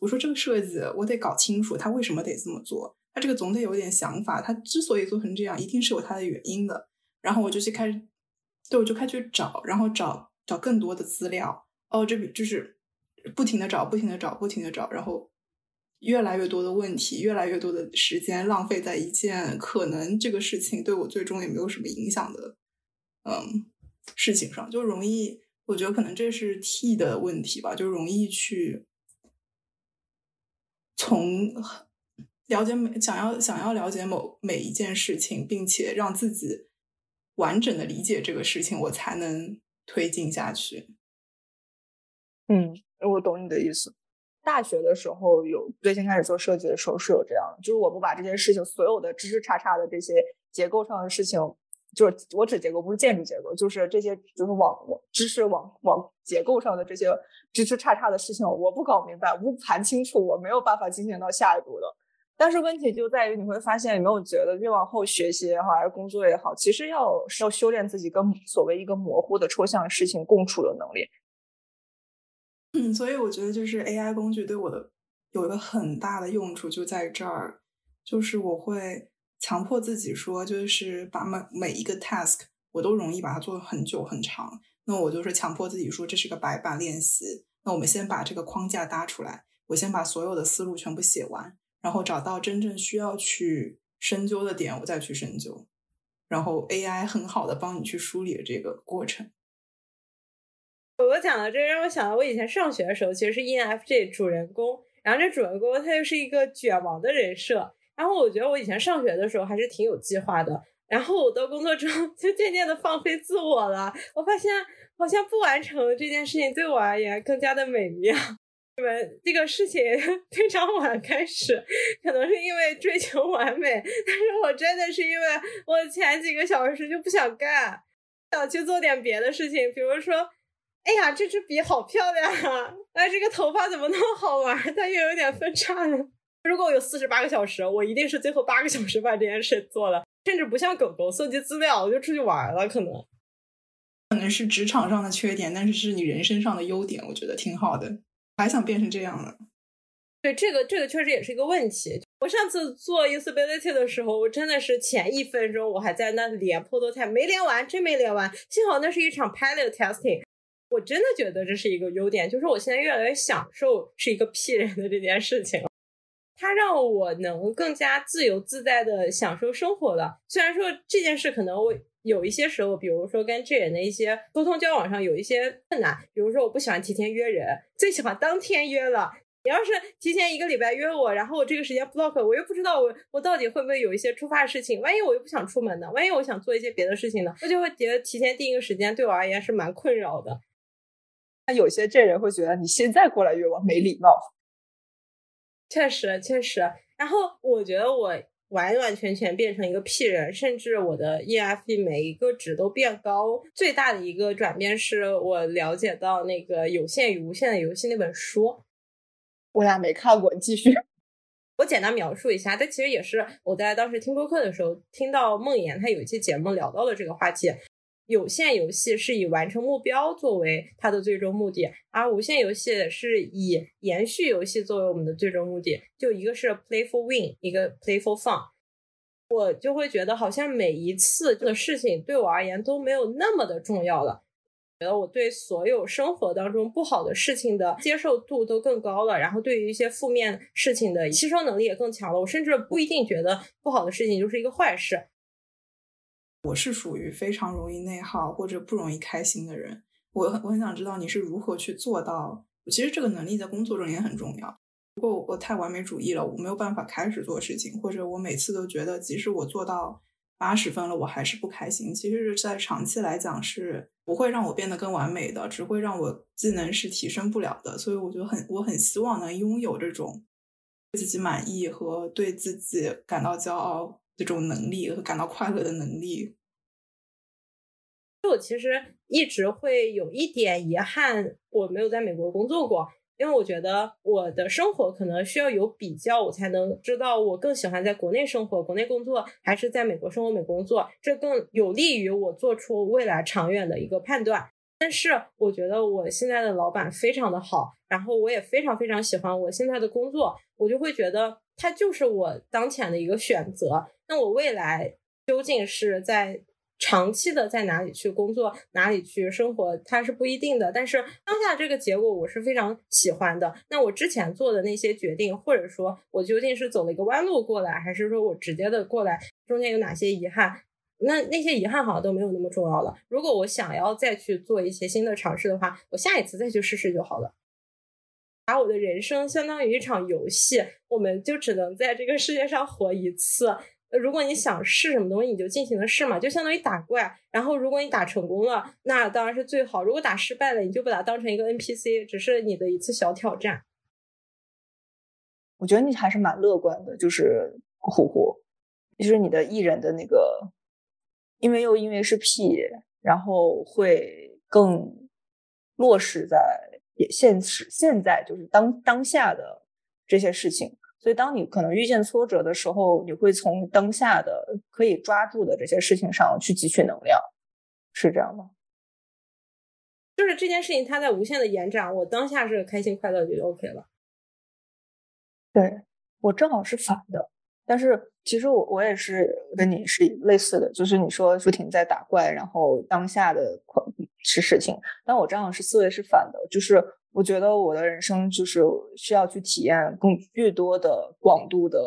S3: 我说这个设计我得搞清楚，它为什么得这么做？它这个总得有点想法，它之所以做成这样，一定是有它的原因的。然后我就去开始，对，我就开始找，然后找找更多的资料。哦，这笔就是不停的找，不停的找，不停的找，然后越来越多的问题，越来越多的时间浪费在一件可能这个事情对我最终也没有什么影响的。嗯，事情上就容易，我觉得可能这是 T 的问题吧，就容易去从了解每想要想要了解某每一件事情，并且让自己完整的理解这个事情，我才能推进下去。
S2: 嗯，我懂你的意思。大学的时候有最先开始做设计的时候是有这样的，就是我不把这件事情所有的枝枝杈杈的这些结构上的事情。就是我指结构不是建筑结构，就是这些就是网知识网网结构上的这些枝枝杈杈的事情，我不搞明白，不盘清楚，我没有办法进行到下一步的。但是问题就在于你会发现，你没有觉得越往后学习也好，还是工作也好，其实要要修炼自己跟所谓一个模糊的抽象事情共处的能力。
S3: 嗯，所以我觉得就是 AI 工具对我的有一个很大的用处就在这儿，就是我会。强迫自己说，就是把每每一个 task 我都容易把它做很久很长。那我就是强迫自己说，这是个白板练习。那我们先把这个框架搭出来，我先把所有的思路全部写完，然后找到真正需要去深究的点，我再去深究。然后 AI 很好的帮你去梳理这个过程。
S1: 我讲的这让我想到，我以前上学的时候其实是 ENFJ 主人公，然后这主人公他又是一个卷王的人设。然后我觉得我以前上学的时候还是挺有计划的，然后我到工作中就渐渐的放飞自我了。我发现好像不完成这件事情对我而言更加的美妙。你们这个事情 非常晚开始，可能是因为追求完美，但是我真的是因为我前几个小时就不想干，想去做点别的事情，比如说，哎呀，这支笔好漂亮啊！哎，这个头发怎么那么好玩？它又有点分叉呢。如果我有四十八个小时，我一定是最后八个小时把这件事做了，甚至不像狗狗搜集资料，我就出去玩了。可能
S3: 可能是职场上的缺点，但是是你人生上的优点，我觉得挺好的。还想变成这样的？
S1: 对，这个这个确实也是一个问题。我上次做 usability 的时候，我真的是前一分钟我还在那连 prototype，没连完，真没连完。幸好那是一场 pilot testing，我真的觉得这是一个优点，就是我现在越来越享受是一个 P 人的这件事情。它让我能更加自由自在的享受生活了。虽然说这件事可能我有一些时候，比如说跟这人的一些沟通交往上有一些困难，比如说我不喜欢提前约人，最喜欢当天约了。你要是提前一个礼拜约我，然后我这个时间 block，我又不知道我我到底会不会有一些突发事情，万一我又不想出门呢？万一我想做一些别的事情呢？我就会觉得提前定一个时间对我而言是蛮困扰的。
S2: 那有些这人会觉得你现在过来约我没礼貌。
S1: 确实，确实。然后我觉得我完完全全变成一个 P 人，甚至我的 EFP 每一个值都变高。最大的一个转变是我了解到那个《有限与无限的游戏》那本书。
S2: 我俩没看过，你继续。
S1: 我简单描述一下，这其实也是我在当时听播客的时候听到梦妍他有一期节目聊到了这个话题。有限游戏是以完成目标作为它的最终目的，而无限游戏是以延续游戏作为我们的最终目的。就一个是 play for win，一个 play for fun。我就会觉得好像每一次的事情对我而言都没有那么的重要了。觉得我对所有生活当中不好的事情的接受度都更高了，然后对于一些负面事情的吸收能力也更强了。我甚至不一定觉得不好的事情就是一个坏事。
S3: 我是属于非常容易内耗或者不容易开心的人。我很我很想知道你是如何去做到。其实这个能力在工作中也很重要。如果我太完美主义了，我没有办法开始做事情，或者我每次都觉得即使我做到八十分了，我还是不开心。其实是在长期来讲是。不会让我变得更完美的，只会让我技能是提升不了的。所以我就很我很希望能拥有这种对自己满意和对自己感到骄傲这种能力和感到快乐的能力。
S1: 就我其实一直会有一点遗憾，我没有在美国工作过。因为我觉得我的生活可能需要有比较，我才能知道我更喜欢在国内生活、国内工作，还是在美国生活、美工作，这更有利于我做出未来长远的一个判断。但是我觉得我现在的老板非常的好，然后我也非常非常喜欢我现在的工作，我就会觉得它就是我当前的一个选择。那我未来究竟是在？长期的在哪里去工作，哪里去生活，它是不一定的。但是当下这个结果，我是非常喜欢的。那我之前做的那些决定，或者说我究竟是走了一个弯路过来，还是说我直接的过来，中间有哪些遗憾？那那些遗憾好像都没有那么重要了。如果我想要再去做一些新的尝试的话，我下一次再去试试就好了。把我的人生相当于一场游戏，我们就只能在这个世界上活一次。如果你想试什么东西，你就尽情的试嘛，就相当于打怪。然后，如果你打成功了，那当然是最好；如果打失败了，你就把它当成一个 NPC，只是你的一次小挑战。
S2: 我觉得你还是蛮乐观的，就是虎虎，就是你的艺人的那个，因为又因为是 P，然后会更落实在现实现在就是当当下的这些事情。所以，当你可能遇见挫折的时候，你会从当下的可以抓住的这些事情上去汲取能量，是这样吗？
S1: 就是这件事情，它在无限的延展，我当下是开心快乐就 OK 了。
S2: 对我正好是反的，但是其实我我也是跟你是类似的，就是你说不停在打怪，然后当下的是事情，但我这样是思维是反的，就是。我觉得我的人生就是需要去体验更越多的广度的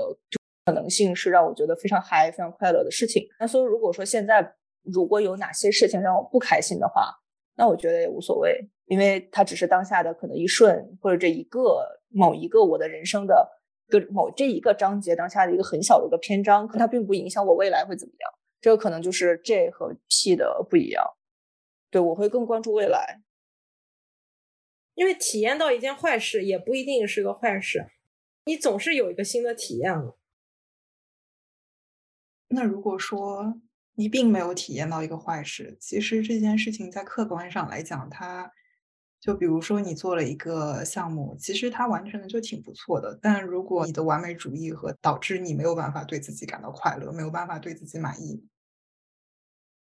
S2: 可能性，是让我觉得非常嗨、非常快乐的事情。那所以，如果说现在如果有哪些事情让我不开心的话，那我觉得也无所谓，因为它只是当下的可能一瞬，或者这一个某一个我的人生的个某这一个章节当下的一个很小的一个篇章，它并不影响我未来会怎么样。这个可能就是 J 和 P 的不一样。对我会更关注未来。
S1: 因为体验到一件坏事也不一定是个坏事，你总是有一个新的体验了。
S3: 那如果说你并没有体验到一个坏事，其实这件事情在客观上来讲，它就比如说你做了一个项目，其实它完成的就挺不错的。但如果你的完美主义和导致你没有办法对自己感到快乐，没有办法对自己满意，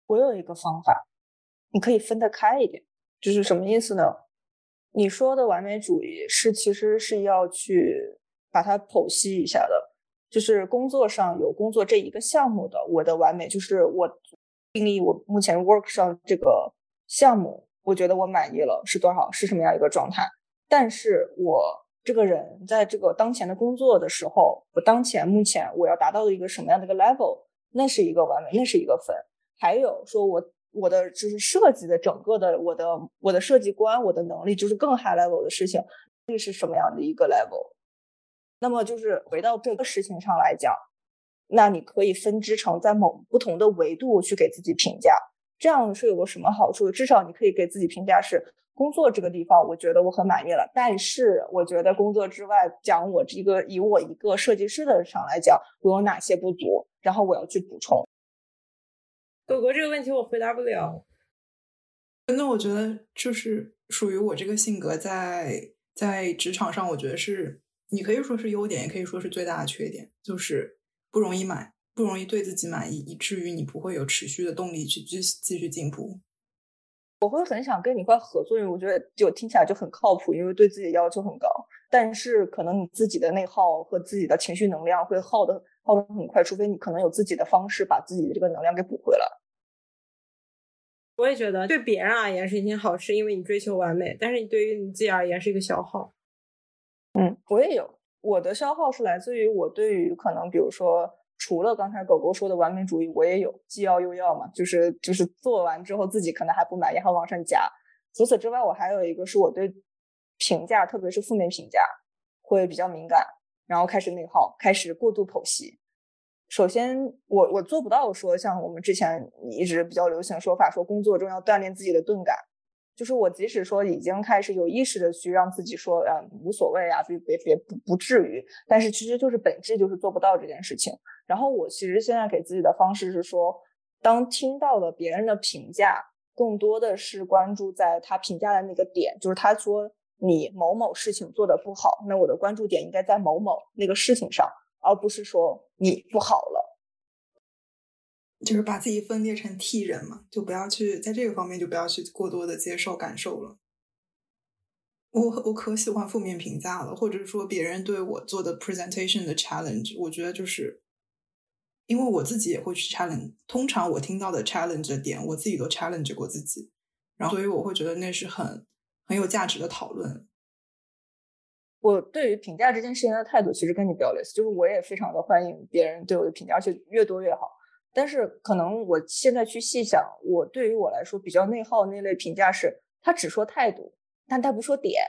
S2: 我有一个方法，你可以分得开一点，就是什么意思呢？你说的完美主义是，其实是要去把它剖析一下的。就是工作上有工作这一个项目的，我的完美就是我定义我目前 work 上这个项目，我觉得我满意了是多少，是什么样一个状态。但是我这个人在这个当前的工作的时候，我当前目前我要达到的一个什么样的一个 level，那是一个完美，那是一个分。还有说我我的就是设计的整个的我的我的设计观，我的能力就是更 high level 的事情，这是什么样的一个 level？那么就是回到这个事情上来讲，那你可以分支成在某不同的维度去给自己评价，这样是有个什么好处？至少你可以给自己评价是工作这个地方，我觉得我很满意了。但是我觉得工作之外，讲我这个以我一个设计师的上来讲，我有哪些不足，然后我要去补充。
S1: 狗狗这个问题我回答不了。
S3: 那我觉得就是属于我这个性格，在在职场上，我觉得是。你可以说是优点，也可以说是最大的缺点，就是不容易满，不容易对自己满意，以至于你不会有持续的动力去继继续进步。
S2: 我会很想跟你一块合作，因为我觉得就听起来就很靠谱，因为对自己要求很高。但是可能你自己的内耗和自己的情绪能量会耗的耗的很快，除非你可能有自己的方式把自己的这个能量给补回来。
S1: 我也觉得对别人而言是一件好事，因为你追求完美，但是你对于你自己而言是一个消耗。
S2: 嗯，我也有，我的消耗是来自于我对于可能，比如说，除了刚才狗狗说的完美主义，我也有既要又要嘛，就是就是做完之后自己可能还不满意，还往上加。除此之外，我还有一个是我对评价，特别是负面评价会比较敏感，然后开始内耗，开始过度剖析。首先，我我做不到说像我们之前一直比较流行的说法，说工作中要锻炼自己的钝感。就是我，即使说已经开始有意识的去让自己说，嗯，无所谓啊，别别别不不至于，但是其实就是本质就是做不到这件事情。然后我其实现在给自己的方式是说，当听到了别人的评价，更多的是关注在他评价的那个点，就是他说你某某事情做的不好，那我的关注点应该在某某那个事情上，而不是说你不好了。
S3: 就是把自己分裂成 T 人嘛，就不要去在这个方面就不要去过多的接受感受了。我我可喜欢负面评价了，或者说别人对我做的 presentation 的 challenge，我觉得就是因为我自己也会去 challenge。通常我听到的 challenge 的点，我自己都 challenge 过自己，然后所以我会觉得那是很很有价值的讨论。
S2: 我对于评价这件事情的态度其实跟你比较类似，就是我也非常的欢迎别人对我的评价，而且越多越好。但是可能我现在去细想，我对于我来说比较内耗那类评价是，他只说态度，但他不说点。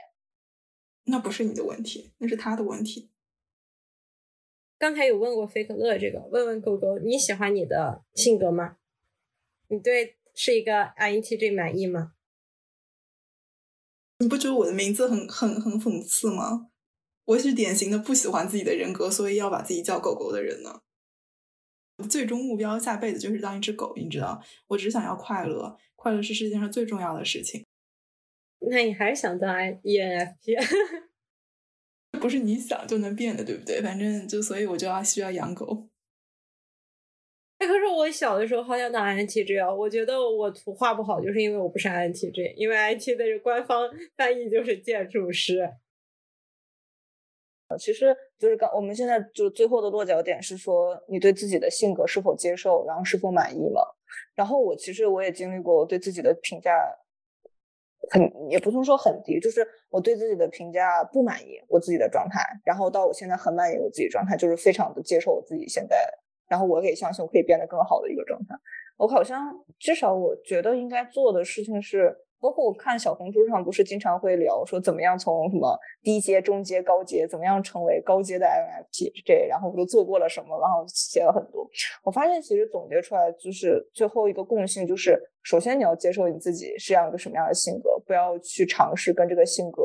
S3: 那不是你的问题，那是他的问题。
S1: 刚才有问过菲可乐这个，问问狗狗，你喜欢你的性格吗？你对是一个 INTJ 满意吗？
S3: 你不觉得我的名字很很很讽刺吗？我是典型的不喜欢自己的人格，所以要把自己叫狗狗的人呢。最终目标下辈子就是当一只狗，你知道？我只想要快乐，快乐是世界上最重要的事情。
S1: 那你还是想当 ENFP？
S3: 不是你想就能变的，对不对？反正就所以我就要需要养狗。
S1: 哎，可是我小的时候好想当 INTJ 啊！我觉得我图画不好，就是因为我不是 INTJ，因为 INTJ 的官方翻译就是建筑师。
S2: 其实就是刚，我们现在就最后的落脚点是说，你对自己的性格是否接受，然后是否满意嘛？然后我其实我也经历过，我对自己的评价很，也不能说很低，就是我对自己的评价不满意，我自己的状态，然后到我现在很满意我自己状态，就是非常的接受我自己现在，然后我也相信我可以变得更好的一个状态。我好像至少我觉得应该做的事情是。包括我看小红书上不是经常会聊说怎么样从什么低阶、中阶、高阶，怎么样成为高阶的 INFP，然后我都做过了什么，然后写了很多。我发现其实总结出来就是最后一个共性，就是首先你要接受你自己是样一个什么样的性格，不要去尝试跟这个性格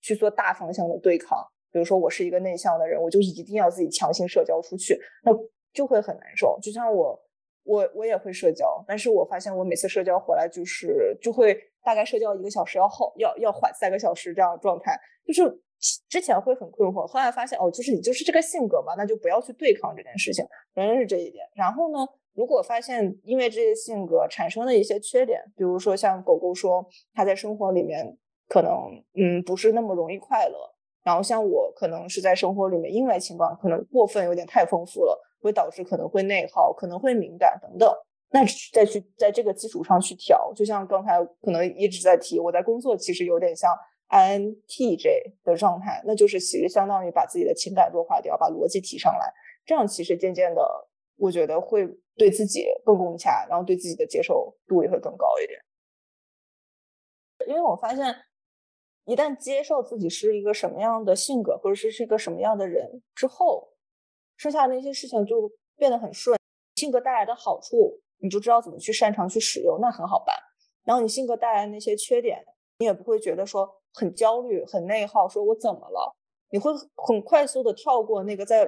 S2: 去做大方向的对抗。比如说我是一个内向的人，我就一定要自己强行社交出去，那就会很难受。就像我。我我也会社交，但是我发现我每次社交回来就是就会大概社交一个小时要后要要缓三个小时这样的状态，就是之前会很困惑，后来发现哦，就是你就是这个性格嘛，那就不要去对抗这件事情，仍然是这一点。然后呢，如果发现因为这些性格产生了一些缺点，比如说像狗狗说它在生活里面可能嗯不是那么容易快乐，然后像我可能是在生活里面因为情况可能过分有点太丰富了。会导致可能会内耗，可能会敏感等等。那再去在这个基础上去调，就像刚才可能一直在提，我在工作其实有点像 INTJ 的状态，那就是其实相当于把自己的情感弱化掉，把逻辑提上来，这样其实渐渐的我觉得会对自己更融洽，然后对自己的接受度也会更高一点。因为我发现，一旦接受自己是一个什么样的性格，或者是是一个什么样的人之后，剩下的那些事情就变得很顺。性格带来的好处，你就知道怎么去擅长去使用，那很好办。然后你性格带来的那些缺点，你也不会觉得说很焦虑、很内耗，说我怎么了？你会很快速的跳过那个在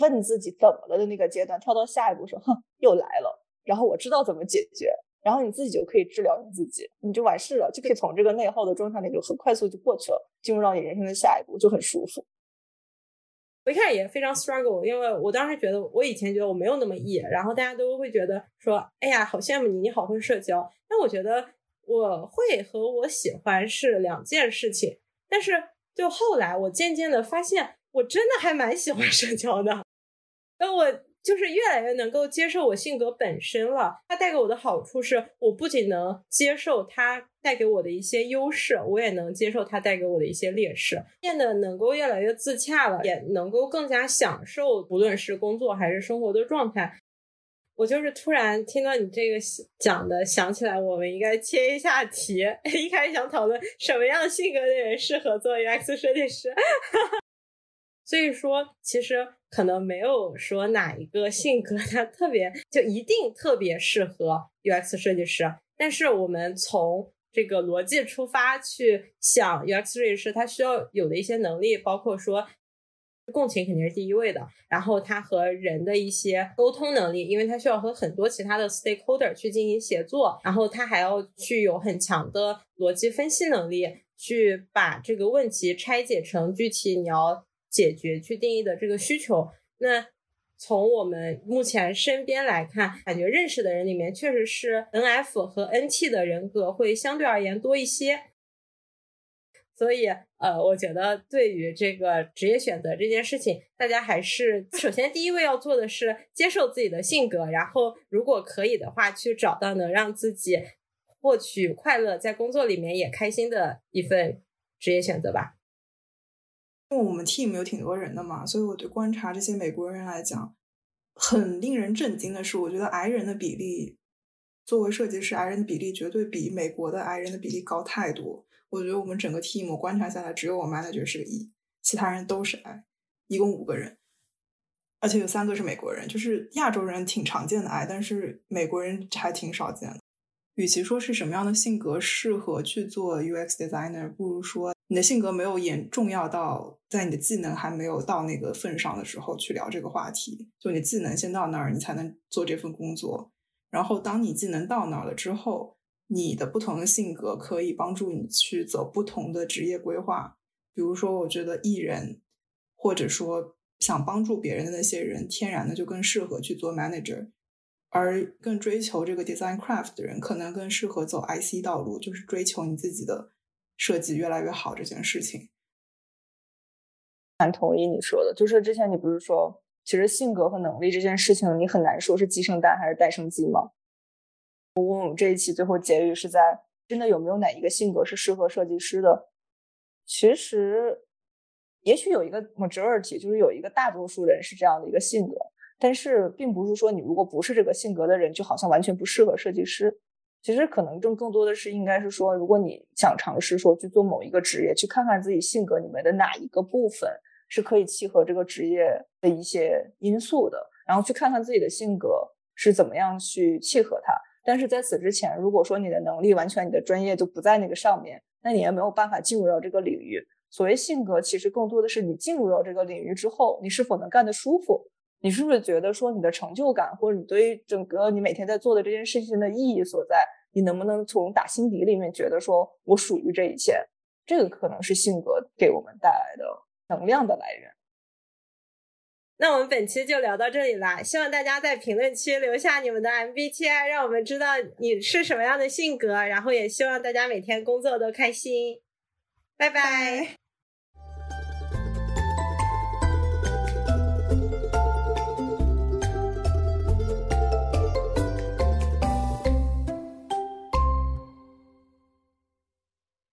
S2: 问自己怎么了的那个阶段，跳到下一步说，哼，又来了。然后我知道怎么解决，然后你自己就可以治疗你自己，你就完事了，就可以从这个内耗的状态里就很快速就过去了，进入到你人生的下一步，就很舒服。
S1: 我一开始也非常 struggle，因为我当时觉得我以前觉得我没有那么 E，然后大家都会觉得说，哎呀，好羡慕你，你好会社交。但我觉得我会和我喜欢是两件事情。但是就后来我渐渐的发现，我真的还蛮喜欢社交的。那我。就是越来越能够接受我性格本身了。它带给我的好处是，我不仅能接受它带给我的一些优势，我也能接受它带给我的一些劣势，变得能够越来越自洽了，也能够更加享受，不论是工作还是生活的状态。我就是突然听到你这个讲的，想起来我们应该切一下题。一开始想讨论什么样性格的人适合做 UX 设计师。所以说，其实可能没有说哪一个性格它特别就一定特别适合 UX 设计师。但是我们从这个逻辑出发去想，UX 设计师他需要有的一些能力，包括说共情肯定是第一位的，然后他和人的一些沟通能力，因为他需要和很多其他的 stakeholder 去进行协作，然后他还要去有很强的逻辑分析能力，去把这个问题拆解成具体你要。解决去定义的这个需求，那从我们目前身边来看，感觉认识的人里面确实是 N F 和 N T 的人格会相对而言多一些。所以，呃，我觉得对于这个职业选择这件事情，大家还是首先第一位要做的是接受自己的性格，然后如果可以的话，去找到能让自己获取快乐，在工作里面也开心的一份职业选择吧。
S3: 因为我们 team 有挺多人的嘛，所以我对观察这些美国人来讲，很令人震惊的是，我觉得 I 人的比例，作为设计师，I 人的比例绝对比美国的 I 人的比例高太多。我觉得我们整个 team 观察下来，只有我 manager 是个 E，其他人都是 I，一共五个人，而且有三个是美国人，就是亚洲人挺常见的 I，但是美国人还挺少见的。与其说是什么样的性格适合去做 UX designer，不如说。你的性格没有严重要到在你的技能还没有到那个份上的时候去聊这个话题，就你技能先到那儿，你才能做这份工作。然后当你技能到那儿了之后，你的不同的性格可以帮助你去走不同的职业规划。比如说，我觉得艺人，或者说想帮助别人的那些人，天然的就更适合去做 manager，而更追求这个 design craft 的人，可能更适合走 IC 道路，就是追求你自己的。设计越来越好这件事情，
S2: 蛮同意你说的。就是之前你不是说，其实性格和能力这件事情，你很难说是鸡生蛋还是蛋生鸡吗？我问我们这一期最后结语是在真的有没有哪一个性格是适合设计师的？其实，也许有一个 majority，就是有一个大多数人是这样的一个性格，但是并不是说你如果不是这个性格的人，就好像完全不适合设计师。其实可能更更多的是，应该是说，如果你想尝试说去做某一个职业，去看看自己性格里面的哪一个部分是可以契合这个职业的一些因素的，然后去看看自己的性格是怎么样去契合它。但是在此之前，如果说你的能力完全、你的专业就不在那个上面，那你也没有办法进入到这个领域。所谓性格，其实更多的是你进入到这个领域之后，你是否能干得舒服。你是不是觉得说你的成就感，或者你对于整个你每天在做的这件事情的意义所在？你能不能从打心底里面觉得说我属于这一切？这个可能是性格给我们带来的能量的来源。
S1: 那我们本期就聊到这里啦，希望大家在评论区留下你们的 MBTI，让我们知道你是什么样的性格，然后也希望大家每天工作都开心。拜拜。